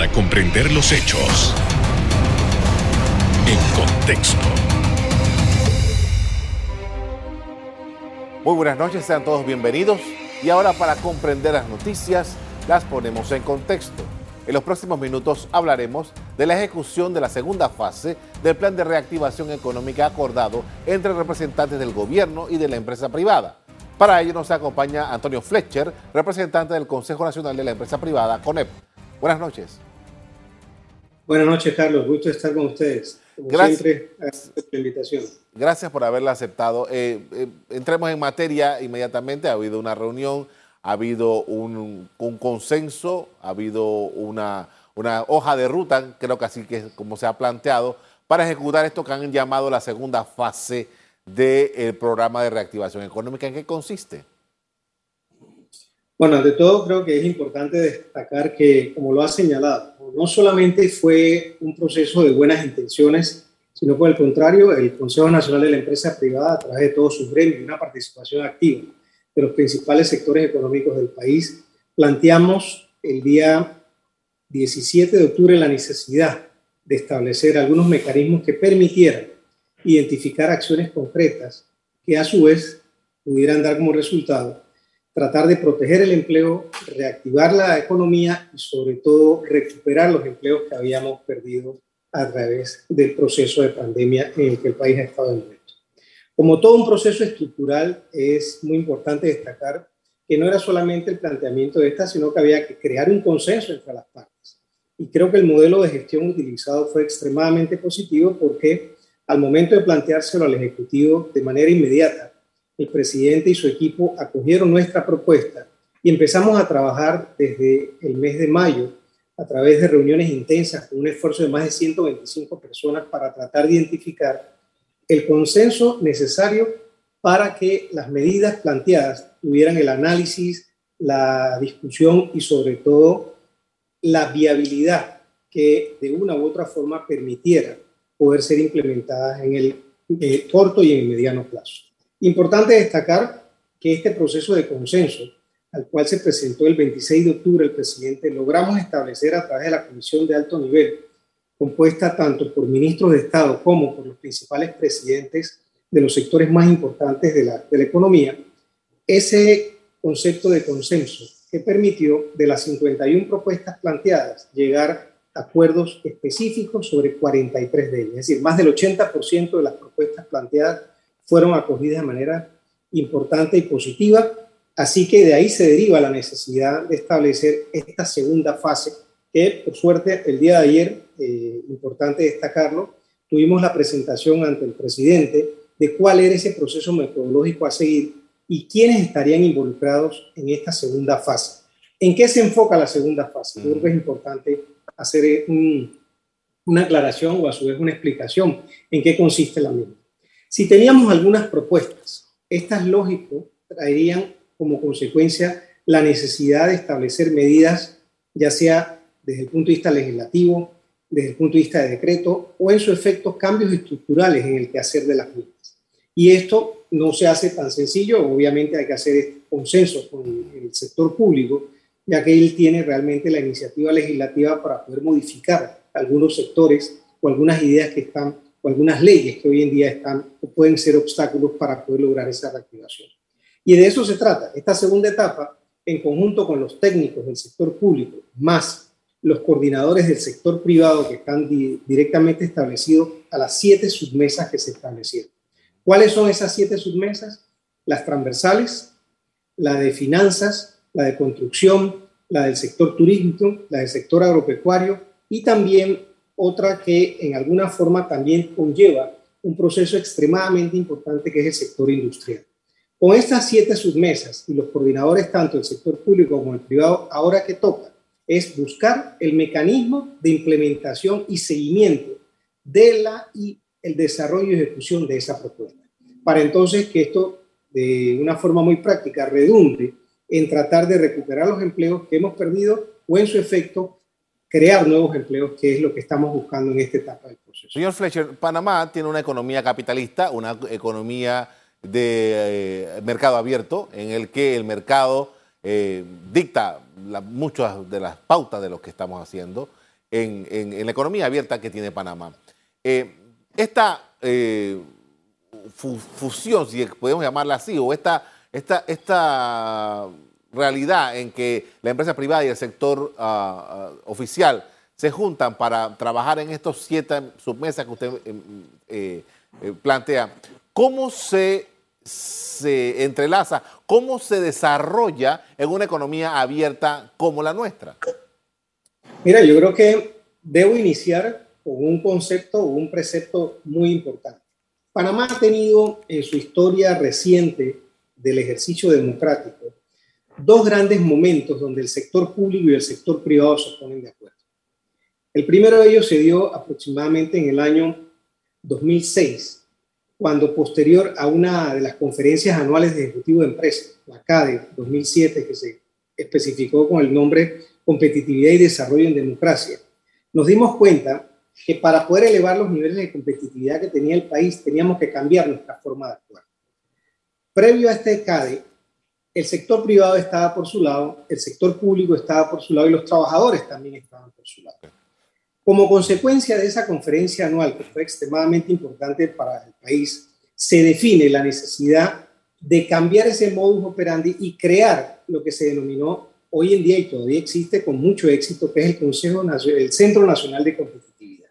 para comprender los hechos en contexto. Muy buenas noches, sean todos bienvenidos. Y ahora para comprender las noticias, las ponemos en contexto. En los próximos minutos hablaremos de la ejecución de la segunda fase del plan de reactivación económica acordado entre representantes del gobierno y de la empresa privada. Para ello nos acompaña Antonio Fletcher, representante del Consejo Nacional de la Empresa Privada, CONEP. Buenas noches. Buenas noches, Carlos. Gusto estar con ustedes. Gracias. Siempre, la invitación. Gracias por haberla aceptado. Eh, eh, entremos en materia inmediatamente. Ha habido una reunión, ha habido un, consenso, ha habido una, una, hoja de ruta, creo que así que es como se ha planteado, para ejecutar esto que han llamado la segunda fase del programa de reactivación económica. ¿En qué consiste? Bueno, ante todo creo que es importante destacar que, como lo ha señalado, no solamente fue un proceso de buenas intenciones, sino por el contrario, el Consejo Nacional de la Empresa Privada, a través de todos sus gremios una participación activa de los principales sectores económicos del país, planteamos el día 17 de octubre la necesidad de establecer algunos mecanismos que permitieran identificar acciones concretas que a su vez pudieran dar como resultado tratar de proteger el empleo, reactivar la economía y sobre todo recuperar los empleos que habíamos perdido a través del proceso de pandemia en el que el país ha estado envuelto. Como todo un proceso estructural, es muy importante destacar que no era solamente el planteamiento de esta, sino que había que crear un consenso entre las partes. Y creo que el modelo de gestión utilizado fue extremadamente positivo porque al momento de planteárselo al Ejecutivo de manera inmediata, el presidente y su equipo acogieron nuestra propuesta y empezamos a trabajar desde el mes de mayo a través de reuniones intensas con un esfuerzo de más de 125 personas para tratar de identificar el consenso necesario para que las medidas planteadas tuvieran el análisis, la discusión y sobre todo la viabilidad que de una u otra forma permitiera poder ser implementadas en el corto y en el mediano plazo. Importante destacar que este proceso de consenso, al cual se presentó el 26 de octubre el presidente, logramos establecer a través de la Comisión de Alto Nivel, compuesta tanto por ministros de Estado como por los principales presidentes de los sectores más importantes de la, de la economía, ese concepto de consenso que permitió de las 51 propuestas planteadas llegar acuerdos específicos sobre 43 de ellas. Es decir, más del 80% de las propuestas planteadas fueron acogidas de manera importante y positiva. Así que de ahí se deriva la necesidad de establecer esta segunda fase, que por suerte el día de ayer, eh, importante destacarlo, tuvimos la presentación ante el presidente de cuál era ese proceso metodológico a seguir y quiénes estarían involucrados en esta segunda fase. ¿En qué se enfoca la segunda fase? Yo creo que es importante hacer una aclaración o a su vez una explicación en qué consiste la misma. Si teníamos algunas propuestas, estas lógico traerían como consecuencia la necesidad de establecer medidas, ya sea desde el punto de vista legislativo, desde el punto de vista de decreto o en su efecto cambios estructurales en el quehacer de las mismas. Y esto no se hace tan sencillo, obviamente hay que hacer consenso con el sector público, ya que él tiene realmente la iniciativa legislativa para poder modificar algunos sectores o algunas ideas que están, o algunas leyes que hoy en día están o pueden ser obstáculos para poder lograr esa reactivación. Y de eso se trata. Esta segunda etapa, en conjunto con los técnicos del sector público, más los coordinadores del sector privado que están directamente establecidos a las siete submesas que se establecieron. ¿Cuáles son esas siete submesas? Las transversales, la de finanzas, la de construcción, la del sector turístico, la del sector agropecuario y también otra que en alguna forma también conlleva un proceso extremadamente importante que es el sector industrial. Con estas siete submesas y los coordinadores tanto del sector público como el privado, ahora que toca es buscar el mecanismo de implementación y seguimiento de la y el desarrollo y ejecución de esa propuesta. Para entonces que esto de una forma muy práctica redunde en tratar de recuperar los empleos que hemos perdido o en su efecto crear nuevos empleos, que es lo que estamos buscando en esta etapa del proceso. Señor Fletcher, Panamá tiene una economía capitalista, una economía de eh, mercado abierto, en el que el mercado eh, dicta muchas de las pautas de lo que estamos haciendo. en, la economía abierta que tiene Panamá. Eh, esta fusión, si podemos llamarla así, o esta, esta, esta realidad en que la empresa privada y el sector ah, ah, oficial se juntan para trabajar en estos siete submesas que usted eh, plantea, ¿cómo se, se entrelaza, cómo se desarrolla en una economía abierta como la nuestra? Mira, yo creo que debo iniciar con un concepto un precepto muy importante. Panamá ha tenido en su historia reciente del ejercicio democrático dos grandes momentos donde el sector público y el sector privado se ponen de acuerdo. El primero de ellos se dio aproximadamente en el año 2006, cuando posterior a una de las conferencias anuales de Ejecutivo de Empresas, la CADE 2007, que se especificó con el nombre Competitividad y Desarrollo en Democracia, nos dimos cuenta que para poder elevar los niveles de competitividad que tenía el país teníamos que cambiar nuestra forma de actuar. Previo a este CADE, el sector privado estaba por su lado, el sector público estaba por su lado y los trabajadores también estaban por su lado. Como consecuencia de esa conferencia anual, que fue extremadamente importante para el país, se define la necesidad de cambiar ese modus operandi y crear lo que se denominó hoy en día y todavía existe con mucho éxito, que es el Consejo el Centro Nacional de Competitividad.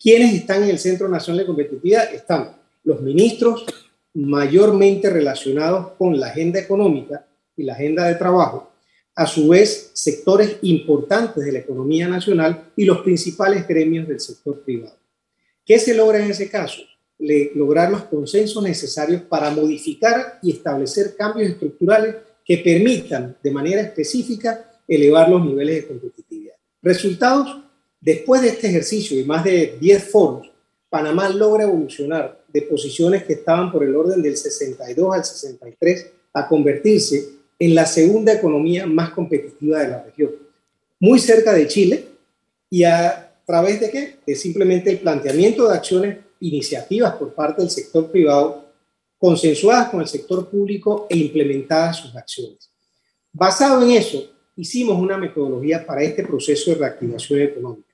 ¿Quiénes están en el Centro Nacional de Competitividad? Están los ministros mayormente relacionados con la agenda económica y la agenda de trabajo, a su vez sectores importantes de la economía nacional y los principales gremios del sector privado. ¿Qué se logra en ese caso? lograr los consensos necesarios para modificar y establecer cambios estructurales que permitan de manera específica elevar los niveles de competitividad. Resultados, después de este ejercicio y más de 10 foros, Panamá logra evolucionar de posiciones que estaban por el orden del 62 al 63 a convertirse en la segunda economía más competitiva de la región, muy cerca de Chile y a través de qué? De simplemente el planteamiento de acciones, iniciativas por parte del sector privado consensuadas con el sector público e implementadas sus acciones. Basado en eso, hicimos una metodología para este proceso de reactivación económica,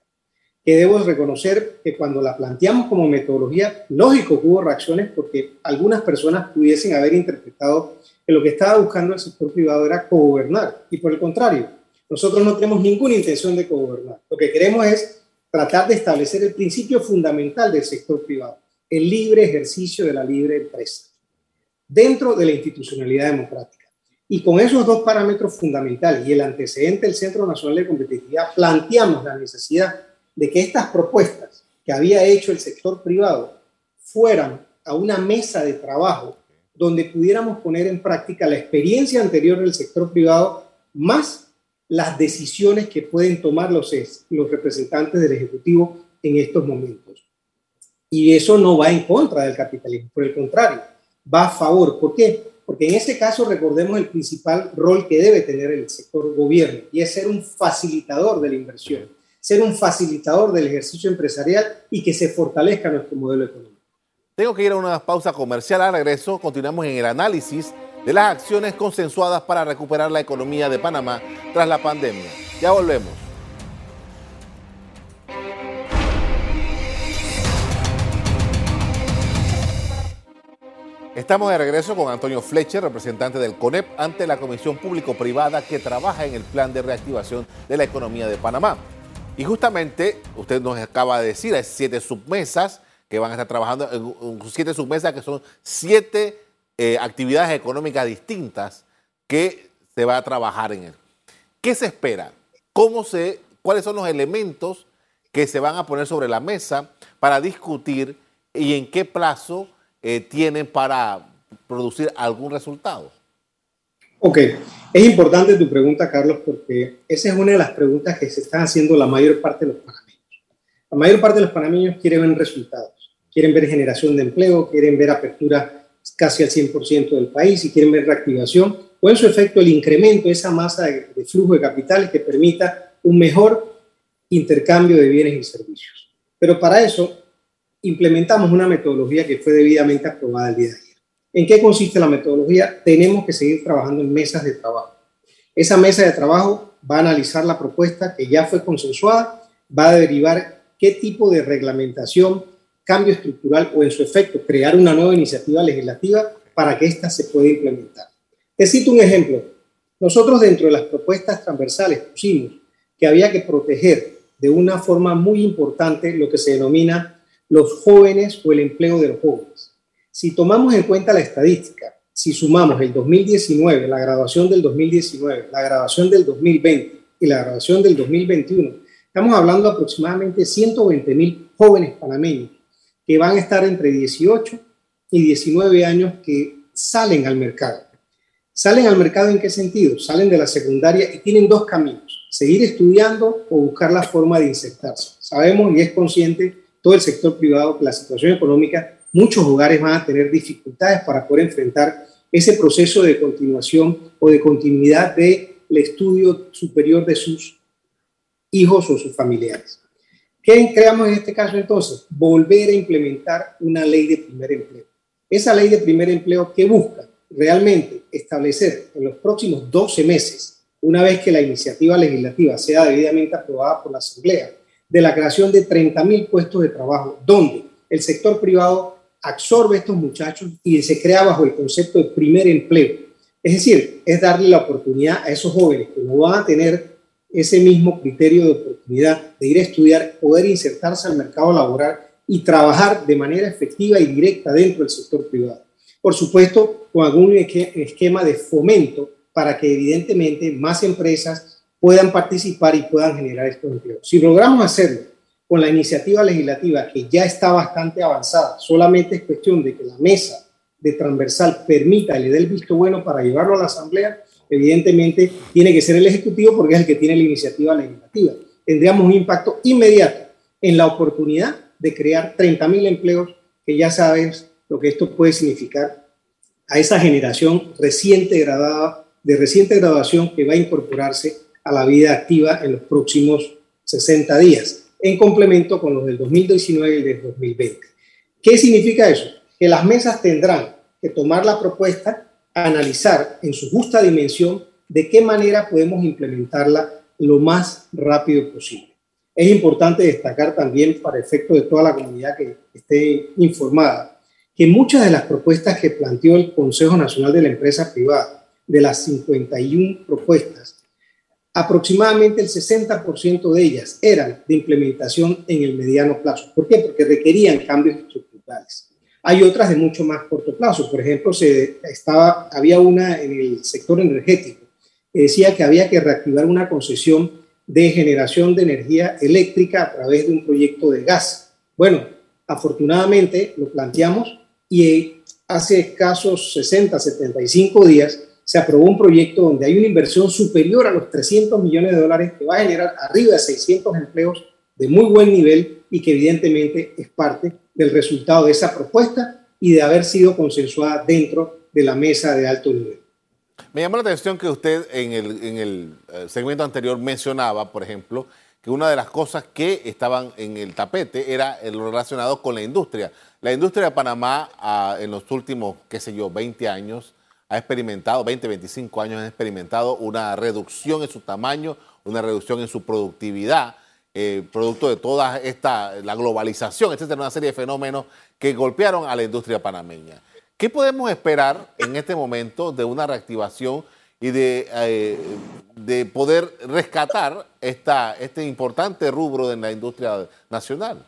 que debo reconocer que cuando la planteamos como metodología, lógico que hubo reacciones porque algunas personas pudiesen haber interpretado que lo que estaba buscando el sector privado era cogobernar, y por el contrario, nosotros no tenemos ninguna intención de cogobernar. Lo que queremos es tratar de establecer el principio fundamental del sector privado, el libre ejercicio de la libre empresa dentro de la institucionalidad democrática. Y con esos dos parámetros fundamentales y el antecedente del Centro Nacional de Competitividad, planteamos la necesidad de que estas propuestas que había hecho el sector privado fueran a una mesa de trabajo donde pudiéramos poner en práctica la experiencia anterior del sector privado más las decisiones que pueden tomar los, los representantes del Ejecutivo en estos momentos. Y eso no va en contra del capitalismo, por el contrario, va a favor. ¿Por qué? Porque en este caso recordemos el principal rol que debe tener el sector gobierno y es ser un facilitador de la inversión, ser un facilitador del ejercicio empresarial y que se fortalezca nuestro modelo económico. Tengo que ir a una pausa comercial. Al regreso continuamos en el análisis de las acciones consensuadas para recuperar la economía de Panamá tras la pandemia. Ya volvemos. Estamos de regreso con Antonio Fletcher, representante del CONEP, ante la Comisión Público-Privada que trabaja en el plan de reactivación de la economía de Panamá. Y justamente, usted nos acaba de decir, hay siete submesas que van a estar trabajando, siete submesas que son siete eh, actividades económicas distintas que se va a trabajar en él. ¿Qué se espera? ¿Cómo se, ¿Cuáles son los elementos que se van a poner sobre la mesa para discutir y en qué plazo eh, tienen para producir algún resultado? Ok, es importante tu pregunta, Carlos, porque esa es una de las preguntas que se están haciendo la mayor parte de los panameños. La mayor parte de los panameños quieren ver resultados, quieren ver generación de empleo, quieren ver apertura casi al 100% del país y quieren ver reactivación o en su efecto el incremento de esa masa de, de flujo de capitales que permita un mejor intercambio de bienes y servicios. Pero para eso implementamos una metodología que fue debidamente aprobada el día de ayer. ¿En qué consiste la metodología? Tenemos que seguir trabajando en mesas de trabajo. Esa mesa de trabajo va a analizar la propuesta que ya fue consensuada va a derivar qué tipo de reglamentación, cambio estructural o en su efecto crear una nueva iniciativa legislativa para que ésta se pueda implementar. Te cito un ejemplo. Nosotros dentro de las propuestas transversales pusimos que había que proteger de una forma muy importante lo que se denomina los jóvenes o el empleo de los jóvenes. Si tomamos en cuenta la estadística, si sumamos el 2019, la graduación del 2019, la graduación del 2020 y la graduación del 2021, estamos hablando aproximadamente 120 mil jóvenes panameños que van a estar entre 18 y 19 años que salen al mercado. ¿Salen al mercado en qué sentido? Salen de la secundaria y tienen dos caminos, seguir estudiando o buscar la forma de insertarse. Sabemos y es consciente todo el sector privado que la situación económica, muchos hogares van a tener dificultades para poder enfrentar ese proceso de continuación o de continuidad del estudio superior de sus hijos o sus familiares. ¿Qué creamos en este caso entonces? Volver a implementar una ley de primer empleo. Esa ley de primer empleo que busca realmente establecer en los próximos 12 meses, una vez que la iniciativa legislativa sea debidamente aprobada por la Asamblea, de la creación de 30.000 puestos de trabajo, donde el sector privado absorbe a estos muchachos y se crea bajo el concepto de primer empleo. Es decir, es darle la oportunidad a esos jóvenes que no van a tener ese mismo criterio de oportunidad de ir a estudiar, poder insertarse al mercado laboral y trabajar de manera efectiva y directa dentro del sector privado por supuesto, con algún esquema de fomento para que evidentemente más empresas puedan participar y puedan generar estos empleos. Si logramos hacerlo con la iniciativa legislativa que ya está bastante avanzada, solamente es cuestión de que la mesa de transversal permita y le dé el visto bueno para llevarlo a la Asamblea, evidentemente tiene que ser el Ejecutivo porque es el que tiene la iniciativa legislativa. Tendríamos un impacto inmediato en la oportunidad de crear 30.000 empleos que ya sabes lo que esto puede significar a esa generación reciente graduada, de reciente graduación que va a incorporarse a la vida activa en los próximos 60 días, en complemento con los del 2019 y del 2020. ¿Qué significa eso? Que las mesas tendrán que tomar la propuesta, analizar en su justa dimensión de qué manera podemos implementarla lo más rápido posible. Es importante destacar también, para efecto de toda la comunidad que esté informada, que muchas de las propuestas que planteó el Consejo Nacional de la Empresa Privada, de las 51 propuestas, aproximadamente el 60% de ellas eran de implementación en el mediano plazo. ¿Por qué? Porque requerían cambios estructurales. Hay otras de mucho más corto plazo. Por ejemplo, se estaba, había una en el sector energético que decía que había que reactivar una concesión de generación de energía eléctrica a través de un proyecto de gas. Bueno, afortunadamente lo planteamos y hace escasos 60, 75 días se aprobó un proyecto donde hay una inversión superior a los 300 millones de dólares que va a generar arriba de 600 empleos de muy buen nivel y que evidentemente es parte del resultado de esa propuesta y de haber sido consensuada dentro de la mesa de alto nivel. Me llama la atención que usted en el, en el eh, segmento anterior mencionaba, por ejemplo, que una de las cosas que estaban en el tapete era lo relacionado con la industria. La industria de Panamá ah, en los últimos, qué sé yo, 20 años ha experimentado, 20, 25 años ha experimentado una reducción en su tamaño, una reducción en su productividad, eh, producto de toda esta, la globalización, etcétera, una serie de fenómenos que golpearon a la industria panameña. ¿Qué podemos esperar en este momento de una reactivación y de, eh, de poder rescatar esta, este importante rubro de la industria nacional.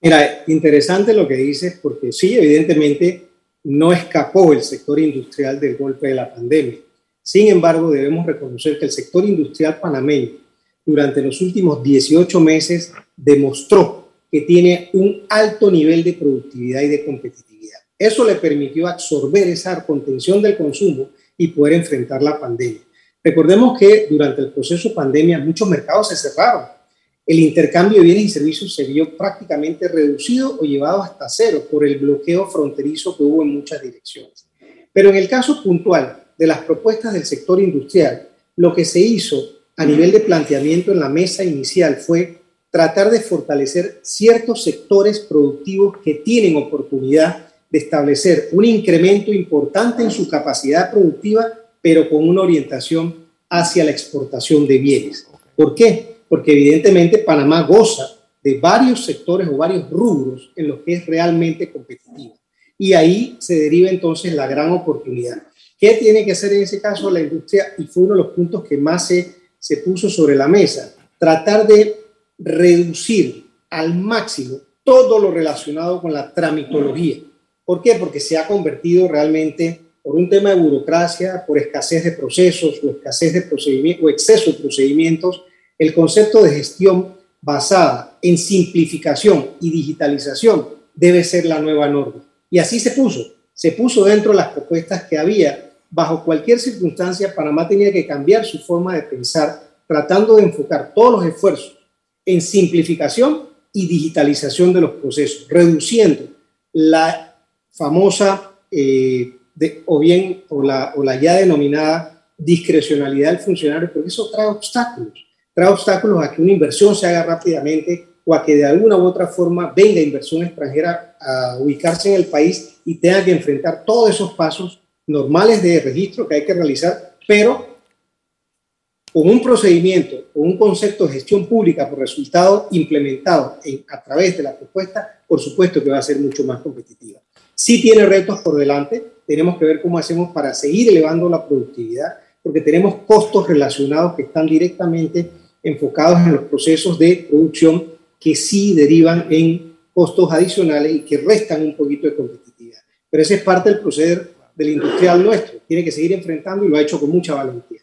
Mira, interesante lo que dices, porque sí, evidentemente no escapó el sector industrial del golpe de la pandemia. Sin embargo, debemos reconocer que el sector industrial panameño durante los últimos 18 meses demostró que tiene un alto nivel de productividad y de competitividad eso le permitió absorber esa contención del consumo y poder enfrentar la pandemia. Recordemos que durante el proceso pandemia muchos mercados se cerraron. El intercambio de bienes y servicios se vio prácticamente reducido o llevado hasta cero por el bloqueo fronterizo que hubo en muchas direcciones. Pero en el caso puntual de las propuestas del sector industrial, lo que se hizo a nivel de planteamiento en la mesa inicial fue tratar de fortalecer ciertos sectores productivos que tienen oportunidad de establecer un incremento importante en su capacidad productiva, pero con una orientación hacia la exportación de bienes. ¿Por qué? Porque evidentemente Panamá goza de varios sectores o varios rubros en los que es realmente competitiva. Y ahí se deriva entonces la gran oportunidad. ¿Qué tiene que hacer en ese caso la industria? Y fue uno de los puntos que más se, se puso sobre la mesa. Tratar de reducir al máximo todo lo relacionado con la tramitología. ¿Por qué? Porque se ha convertido realmente por un tema de burocracia, por escasez de procesos o escasez de procedimientos o exceso de procedimientos, el concepto de gestión basada en simplificación y digitalización debe ser la nueva norma. Y así se puso. Se puso dentro de las propuestas que había. Bajo cualquier circunstancia, Panamá tenía que cambiar su forma de pensar, tratando de enfocar todos los esfuerzos en simplificación y digitalización de los procesos, reduciendo la famosa eh, o bien o la, o la ya denominada discrecionalidad del funcionario, porque eso trae obstáculos, trae obstáculos a que una inversión se haga rápidamente o a que de alguna u otra forma venga inversión extranjera a ubicarse en el país y tenga que enfrentar todos esos pasos normales de registro que hay que realizar, pero con un procedimiento o un concepto de gestión pública por resultado implementado a través de la propuesta, por supuesto que va a ser mucho más competitiva. Sí tiene retos por delante, tenemos que ver cómo hacemos para seguir elevando la productividad, porque tenemos costos relacionados que están directamente enfocados en los procesos de producción que sí derivan en costos adicionales y que restan un poquito de competitividad. Pero ese es parte del proceder del industrial nuestro. Tiene que seguir enfrentando y lo ha hecho con mucha valentía.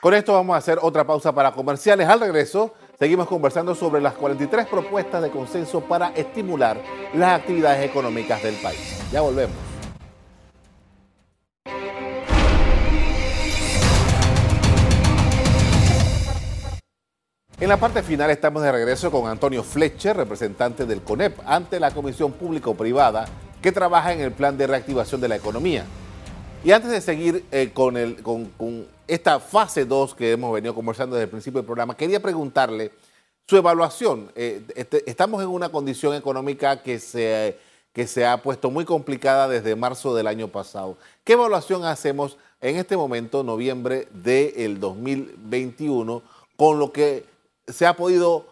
Con esto vamos a hacer otra pausa para comerciales. Al regreso, seguimos conversando sobre las 43 propuestas de consenso para estimular las actividades económicas del país. Ya volvemos. En la parte final estamos de regreso con Antonio Fletcher, representante del CONEP, ante la Comisión Público-Privada que trabaja en el plan de reactivación de la economía. Y antes de seguir eh, con, esta fase 2 que hemos venido conversando desde el principio del programa, quería preguntarle su evaluación. Eh, este, estamos en una condición económica que se, que se ha puesto muy complicada desde marzo del año pasado. ¿Qué evaluación hacemos en este momento, noviembre del 2021, con lo que se ha podido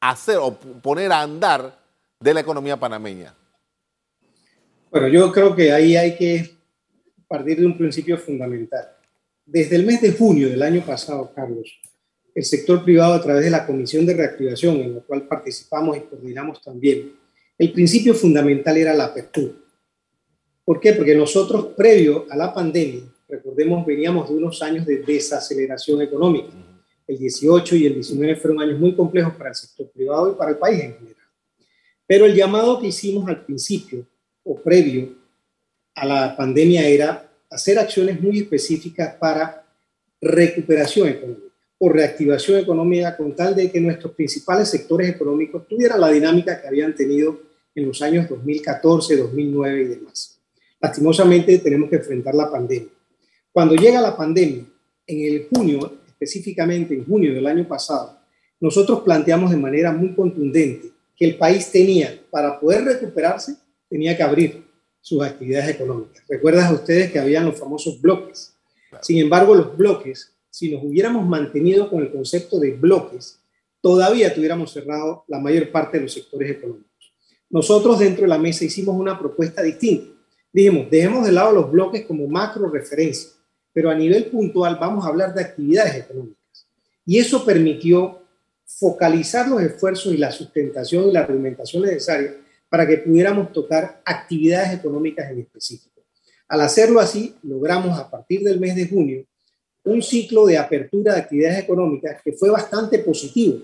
hacer o poner a andar de la economía panameña? Bueno, yo creo que ahí hay que partir de un principio fundamental. Desde el mes de junio del año pasado, Carlos, el sector privado a través de la Comisión de Reactivación, en la cual participamos y coordinamos también, el principio fundamental era la apertura. ¿Por qué? Porque nosotros, previo a la pandemia, recordemos, veníamos de unos años de desaceleración económica. El 18 y el 19 fueron años muy complejos para el sector privado y para el país en general. Pero el llamado que hicimos al principio o previo a la pandemia era hacer acciones muy específicas para recuperación económica o reactivación económica con tal de que nuestros principales sectores económicos tuvieran la dinámica que habían tenido en los años 2014, 2009 y demás. Lastimosamente tenemos que enfrentar la pandemia. Cuando llega la pandemia, en el junio, específicamente en junio del año pasado, nosotros planteamos de manera muy contundente que el país tenía, para poder recuperarse, tenía que abrir sus actividades económicas. Recuerdas a ustedes que habían los famosos bloques. Sin embargo, los bloques, si nos hubiéramos mantenido con el concepto de bloques, todavía tuviéramos cerrado la mayor parte de los sectores económicos. Nosotros dentro de la mesa hicimos una propuesta distinta. Dijimos, dejemos de lado los bloques como macro referencia, pero a nivel puntual vamos a hablar de actividades económicas. Y eso permitió focalizar los esfuerzos y la sustentación y la argumentación necesaria para que pudiéramos tocar actividades económicas en específico. Al hacerlo así, logramos a partir del mes de junio un ciclo de apertura de actividades económicas que fue bastante positivo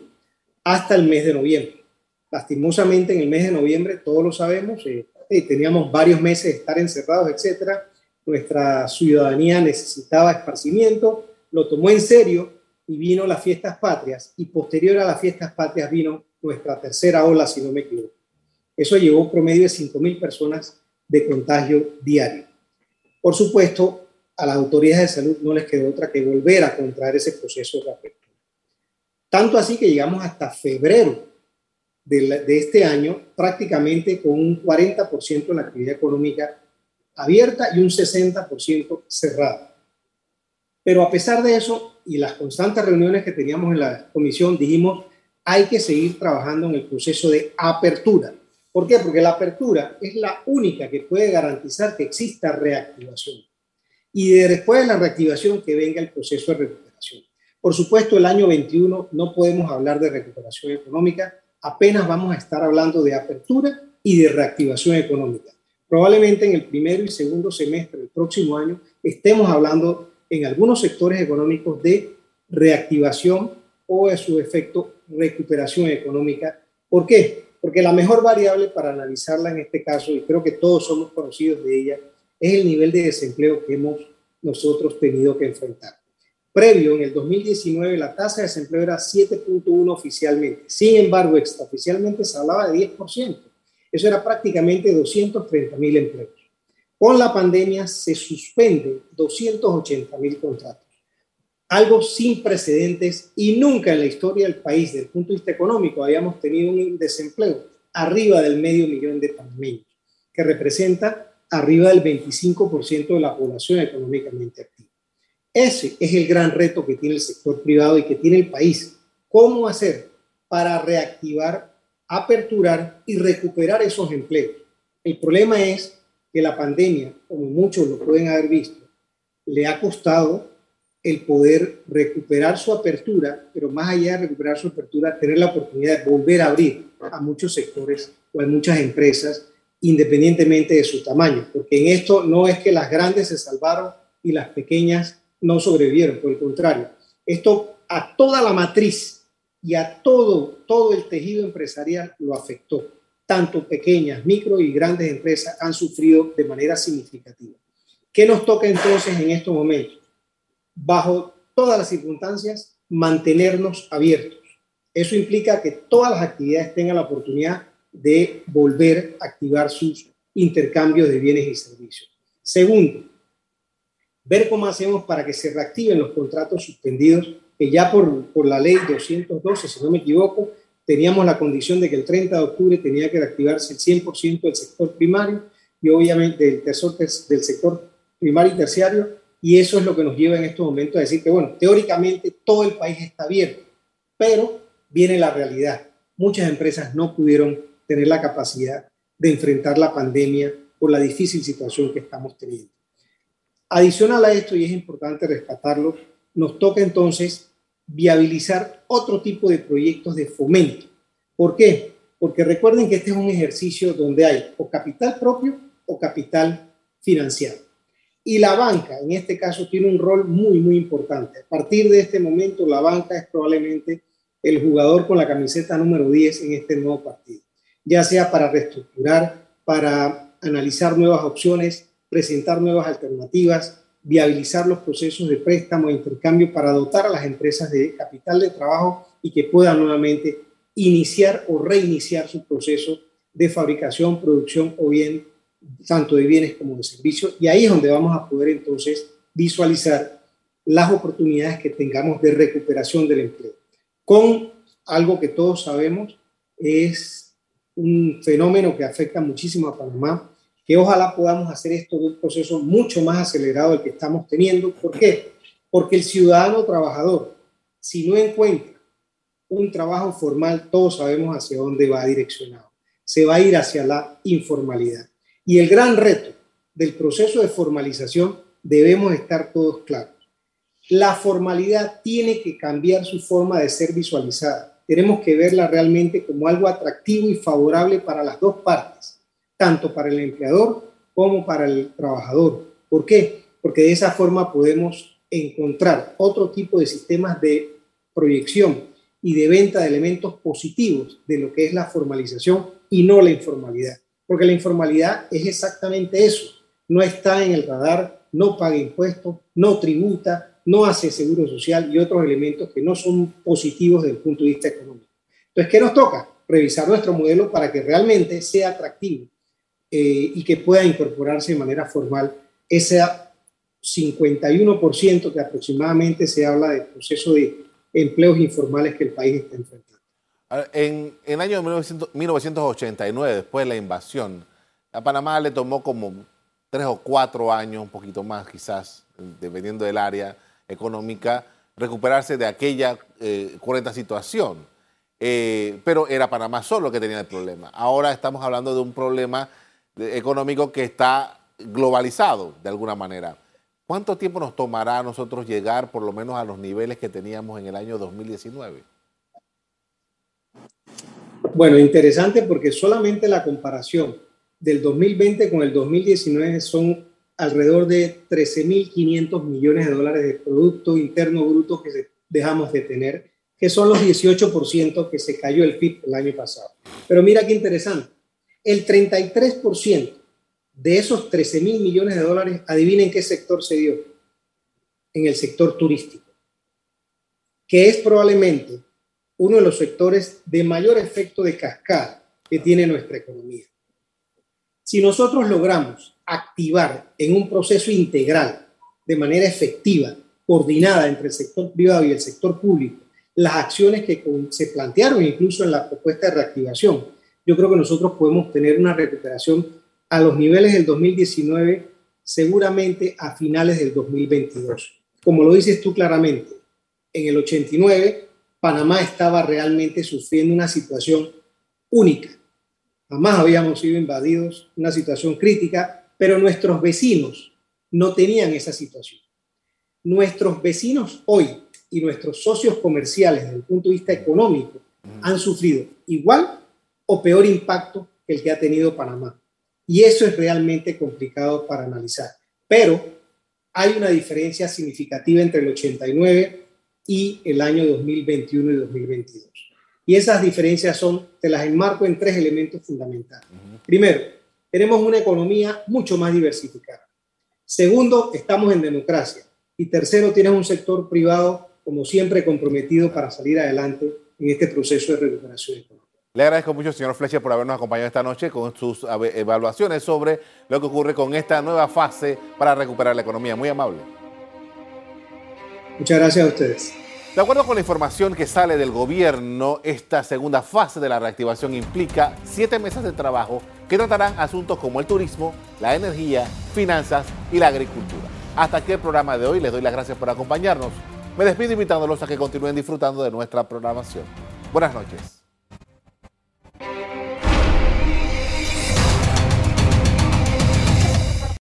hasta el mes de noviembre. Lastimosamente en el mes de noviembre, todos lo sabemos, eh, eh, teníamos varios meses de estar encerrados, etcétera. Nuestra ciudadanía necesitaba esparcimiento, lo tomó en serio y vino las fiestas patrias y posterior a las fiestas patrias vino nuestra tercera ola, si no me equivoco. Eso llevó un promedio de 5.000 personas de contagio diario. Por supuesto, a las autoridades de salud no les quedó otra que volver a contraer ese proceso de apertura. Tanto así que llegamos hasta febrero de, este año prácticamente con un 40% de la actividad económica abierta y un 60% cerrada. Pero a pesar de eso y las constantes reuniones que teníamos en la comisión, dijimos, hay que seguir trabajando en el proceso de apertura. ¿Por qué? Porque la apertura es la única que puede garantizar que exista reactivación. Y después de la reactivación que venga el proceso de recuperación. Por supuesto, el año 21 no podemos hablar de recuperación económica, apenas vamos a estar hablando de apertura y de reactivación económica. Probablemente en el primero y segundo semestre del próximo año estemos hablando en algunos sectores económicos de reactivación o de su efecto recuperación económica. ¿Por qué? Porque la mejor variable para analizarla en este caso, y creo que todos somos conocidos de ella, es el nivel de desempleo que hemos nosotros tenido que enfrentar. Previo, en el 2019, la tasa de desempleo era 7.1 oficialmente. Sin embargo, extraoficialmente se hablaba de 10%. Eso era prácticamente 230 mil empleos. Con la pandemia se suspenden 280 mil contratos. Algo sin precedentes y nunca en la historia del país, desde el punto de vista económico, habíamos tenido un desempleo arriba del medio millón de panameños, que representa arriba del 25% de la población económicamente activa. Ese es el gran reto que tiene el sector privado y que tiene el país. ¿Cómo hacer para reactivar, aperturar y recuperar esos empleos? El problema es que la pandemia, como muchos lo pueden haber visto, le ha costado el poder recuperar su apertura, pero más allá de recuperar su apertura, tener la oportunidad de volver a abrir a muchos sectores o a muchas empresas, independientemente de su tamaño, porque en esto no es que las grandes se salvaron y las pequeñas no sobrevivieron, por el contrario, esto a toda la matriz y a todo, todo el tejido empresarial lo afectó. Tanto pequeñas, micro y grandes empresas han sufrido de manera significativa. ¿Qué nos toca entonces en estos momentos? Bajo todas las circunstancias, mantenernos abiertos. Eso implica que todas las actividades tengan la oportunidad de volver a activar sus intercambios de bienes y servicios. Segundo, ver cómo hacemos para que se reactiven los contratos suspendidos, que ya por, por la ley 212, si no me equivoco, teníamos la condición de que el 30 de octubre tenía que reactivarse el 100% del sector primario y obviamente del, del sector primario y terciario, y eso es lo que nos lleva en estos momentos a decir que, bueno, teóricamente todo el país está abierto, pero viene la realidad. Muchas empresas no pudieron tener la capacidad de enfrentar la pandemia por la difícil situación que estamos teniendo. Adicional a esto, y es importante rescatarlo, nos toca entonces viabilizar otro tipo de proyectos de fomento. ¿Por qué? Porque recuerden que este es un ejercicio donde hay o capital propio o capital financiado. Y la banca, en este caso, tiene un rol muy, muy importante. A partir de este momento, la banca es probablemente el jugador con la camiseta número 10 en este nuevo partido, ya sea para reestructurar, para analizar nuevas opciones, presentar nuevas alternativas, viabilizar los procesos de préstamo e intercambio para dotar a las empresas de capital de trabajo y que puedan nuevamente iniciar o reiniciar su proceso de fabricación, producción o bien tanto de bienes como de servicios. Y ahí es donde vamos a poder entonces visualizar las oportunidades que tengamos de recuperación del empleo. Con algo que todos sabemos es un fenómeno que afecta muchísimo a Panamá, que ojalá podamos hacer esto de un proceso mucho más acelerado del que estamos teniendo. ¿Por qué? Porque el ciudadano trabajador, si no encuentra un trabajo formal, todos sabemos hacia dónde va direccionado. Se va a ir hacia la informalidad. Y el gran reto del proceso de formalización, debemos estar todos claros. La formalidad tiene que cambiar su forma de ser visualizada. Tenemos que verla realmente como algo atractivo y favorable para las dos partes tanto para el empleador como para el trabajador. ¿Por qué? Porque de esa forma podemos encontrar otro tipo de sistemas de proyección y de venta de elementos positivos de lo que es la formalización y no la informalidad. Porque la informalidad es exactamente eso. No está en el radar, no paga impuestos, no tributa, no hace seguro social y otros elementos que no son positivos desde el punto de vista económico. Entonces, ¿qué nos toca? Revisar nuestro modelo para que realmente sea atractivo eh, y que pueda incorporarse de manera formal ese 51% que aproximadamente se habla del proceso de empleos informales que el país está enfrentando. En, el año 1989, después de la invasión, a Panamá le tomó como tres o cuatro años, un poquito más quizás, dependiendo del área, económica recuperarse de aquella eh, situación. Eh, pero era Panamá solo que tenía el problema. Ahora estamos hablando de un problema económico que está globalizado de alguna manera. ¿Cuánto tiempo nos tomará a nosotros llegar por lo menos a los niveles que teníamos en el año 2019? Bueno, interesante porque solamente la comparación del 2020 con el 2019 son alrededor de 13.500 millones de dólares de Producto Interno Bruto que dejamos de tener, que son los 18% que se cayó el PIB el año pasado. Pero mira qué interesante, el 33% de esos 13 mil millones de dólares, adivinen qué sector se dio. En el sector turístico, que es probablemente uno de los sectores de mayor efecto de cascada que tiene nuestra economía. Si nosotros logramos activar en un proceso integral, de manera efectiva, coordinada entre el sector privado y el sector público, las acciones que se plantearon incluso en la propuesta de reactivación, yo creo que nosotros podemos tener una recuperación a los niveles del 2019, seguramente a finales del 2022. Como lo dices tú claramente, en el 89 Panamá estaba realmente sufriendo una situación única. Jamás habíamos sido invadidos, una situación crítica, pero nuestros vecinos no tenían esa situación. Nuestros vecinos hoy y nuestros socios comerciales desde el punto de vista económico han sufrido igual o peor impacto que el que ha tenido Panamá. Y eso es realmente complicado para analizar. Pero hay una diferencia significativa entre el 89 y el año 2021 y 2022. Y esas diferencias son, te las enmarco en tres elementos fundamentales. Primero, tenemos una economía mucho más diversificada. Segundo, estamos en democracia. Y tercero, tienes un sector privado, como siempre, comprometido para salir adelante en este proceso de recuperación económica. Le agradezco mucho, señor Fletcher, por habernos acompañado esta noche con sus evaluaciones sobre lo que ocurre con esta nueva fase para recuperar la economía. Muy amable. Muchas gracias a ustedes. De acuerdo con la información que sale del gobierno, esta segunda fase de la reactivación implica siete meses de trabajo que tratarán asuntos como el turismo, la energía, finanzas y la agricultura. Hasta aquí el programa de hoy. Les doy las gracias por acompañarnos. Me despido invitándolos a que continúen disfrutando de nuestra programación. Buenas noches. Thank you.